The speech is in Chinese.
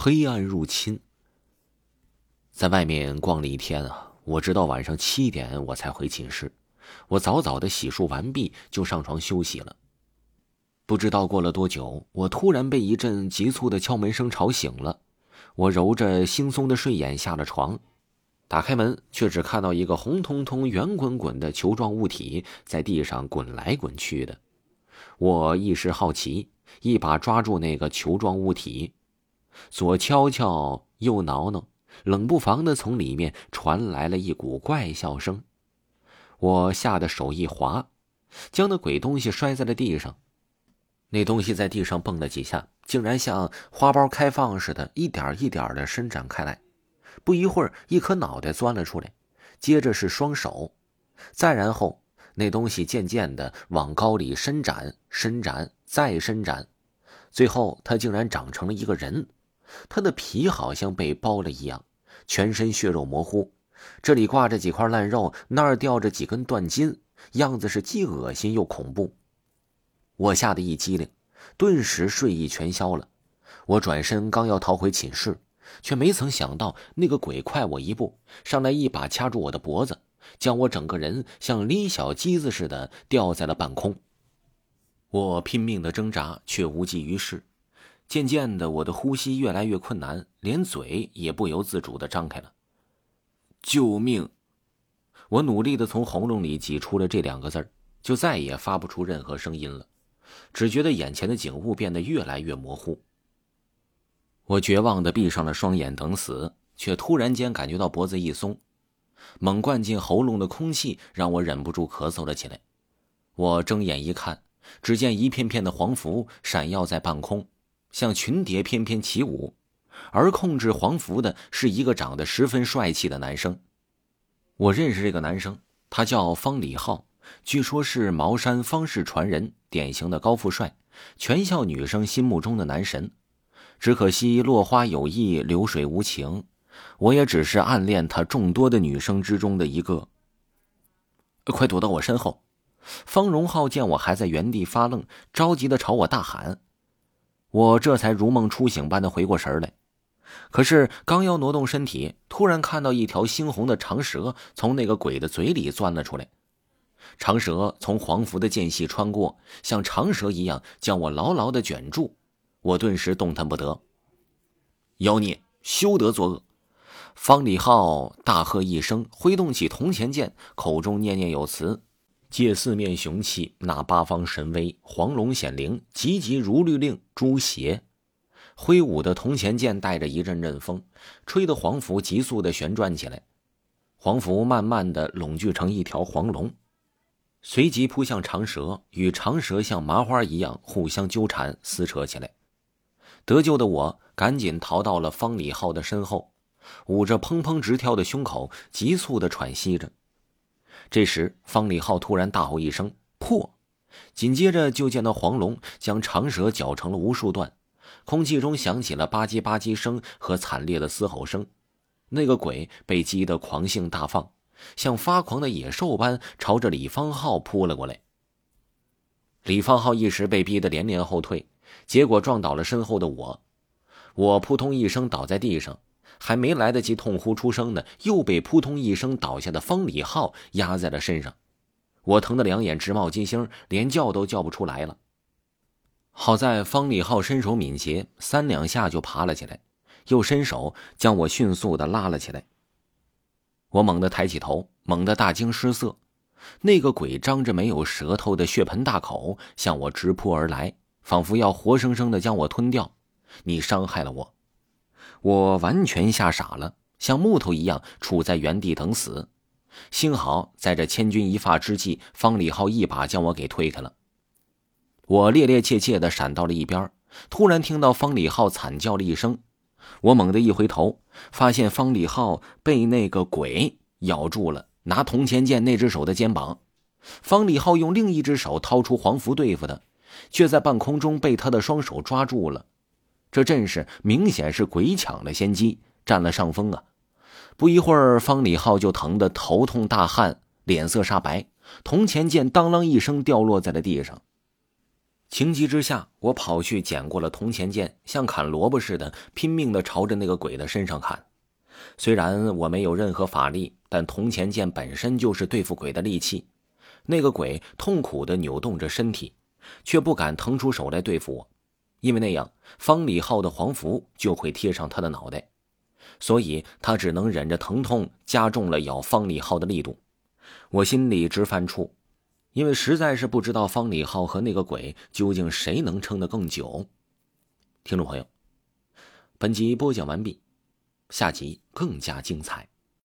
黑暗入侵。在外面逛了一天啊，我直到晚上七点我才回寝室。我早早的洗漱完毕，就上床休息了。不知道过了多久，我突然被一阵急促的敲门声吵醒了。我揉着惺忪的睡眼下了床，打开门，却只看到一个红彤彤、圆滚滚的球状物体在地上滚来滚去的。我一时好奇，一把抓住那个球状物体。左敲敲，右挠挠，冷不防的从里面传来了一股怪笑声。我吓得手一滑，将那鬼东西摔在了地上。那东西在地上蹦了几下，竟然像花苞开放似的，一点一点的伸展开来。不一会儿，一颗脑袋钻了出来，接着是双手，再然后，那东西渐渐的往高里伸展、伸展、再伸展，最后，它竟然长成了一个人。他的皮好像被剥了一样，全身血肉模糊，这里挂着几块烂肉，那儿吊着几根断筋，样子是既恶心又恐怖。我吓得一激灵，顿时睡意全消了。我转身刚要逃回寝室，却没曾想到那个鬼快我一步，上来一把掐住我的脖子，将我整个人像拎小鸡子似的吊在了半空。我拼命的挣扎，却无济于事。渐渐的，我的呼吸越来越困难，连嘴也不由自主的张开了。救命！我努力的从喉咙里挤出了这两个字儿，就再也发不出任何声音了，只觉得眼前的景物变得越来越模糊。我绝望的闭上了双眼等死，却突然间感觉到脖子一松，猛灌进喉咙的空气让我忍不住咳嗽了起来。我睁眼一看，只见一片片的黄符闪耀在半空。像群蝶翩翩起舞，而控制黄符的是一个长得十分帅气的男生。我认识这个男生，他叫方礼浩，据说是茅山方氏传人，典型的高富帅，全校女生心目中的男神。只可惜落花有意，流水无情，我也只是暗恋他众多的女生之中的一个。快躲到我身后！方荣浩见我还在原地发愣，着急的朝我大喊。我这才如梦初醒般的回过神来，可是刚要挪动身体，突然看到一条猩红的长蛇从那个鬼的嘴里钻了出来。长蛇从黄符的间隙穿过，像长蛇一样将我牢牢的卷住。我顿时动弹不得。妖孽，休得作恶！方礼浩大喝一声，挥动起铜钱剑，口中念念有词。借四面雄气，纳八方神威，黄龙显灵，急急如律令，诛邪！挥舞的铜钱剑带着一阵阵风，吹得黄符急速的旋转起来。黄符慢慢的拢聚成一条黄龙，随即扑向长蛇，与长蛇像麻花一样互相纠缠撕扯起来。得救的我赶紧逃到了方礼浩的身后，捂着砰砰直跳的胸口，急促的喘息着。这时，方礼浩突然大吼一声“破”，紧接着就见到黄龙将长蛇绞成了无数段，空气中响起了吧唧吧唧声和惨烈的嘶吼声。那个鬼被激得狂性大放，像发狂的野兽般朝着李方浩扑了过来。李方浩一时被逼得连连后退，结果撞倒了身后的我，我扑通一声倒在地上。还没来得及痛呼出声呢，又被扑通一声倒下的方礼浩压在了身上，我疼得两眼直冒金星，连叫都叫不出来了。好在方礼浩身手敏捷，三两下就爬了起来，又伸手将我迅速的拉了起来。我猛地抬起头，猛地大惊失色，那个鬼张着没有舌头的血盆大口向我直扑而来，仿佛要活生生的将我吞掉。你伤害了我。我完全吓傻了，像木头一样杵在原地等死。幸好在这千钧一发之际，方礼浩一把将我给推开了。我趔趔趄趄的闪到了一边，突然听到方礼浩惨叫了一声。我猛地一回头，发现方礼浩被那个鬼咬住了，拿铜钱剑那只手的肩膀。方礼浩用另一只手掏出黄符对付他，却在半空中被他的双手抓住了。这阵势明显是鬼抢了先机，占了上风啊！不一会儿，方礼浩就疼得头痛大汗，脸色煞白，铜钱剑当啷一声掉落在了地上。情急之下，我跑去捡过了铜钱剑，像砍萝卜似的，拼命的朝着那个鬼的身上砍。虽然我没有任何法力，但铜钱剑本身就是对付鬼的利器。那个鬼痛苦的扭动着身体，却不敢腾出手来对付我，因为那样方礼浩的黄符就会贴上他的脑袋，所以他只能忍着疼痛，加重了咬方礼浩的力度。我心里直犯怵，因为实在是不知道方礼浩和那个鬼究竟谁能撑得更久。听众朋友，本集播讲完毕。下集更加精彩。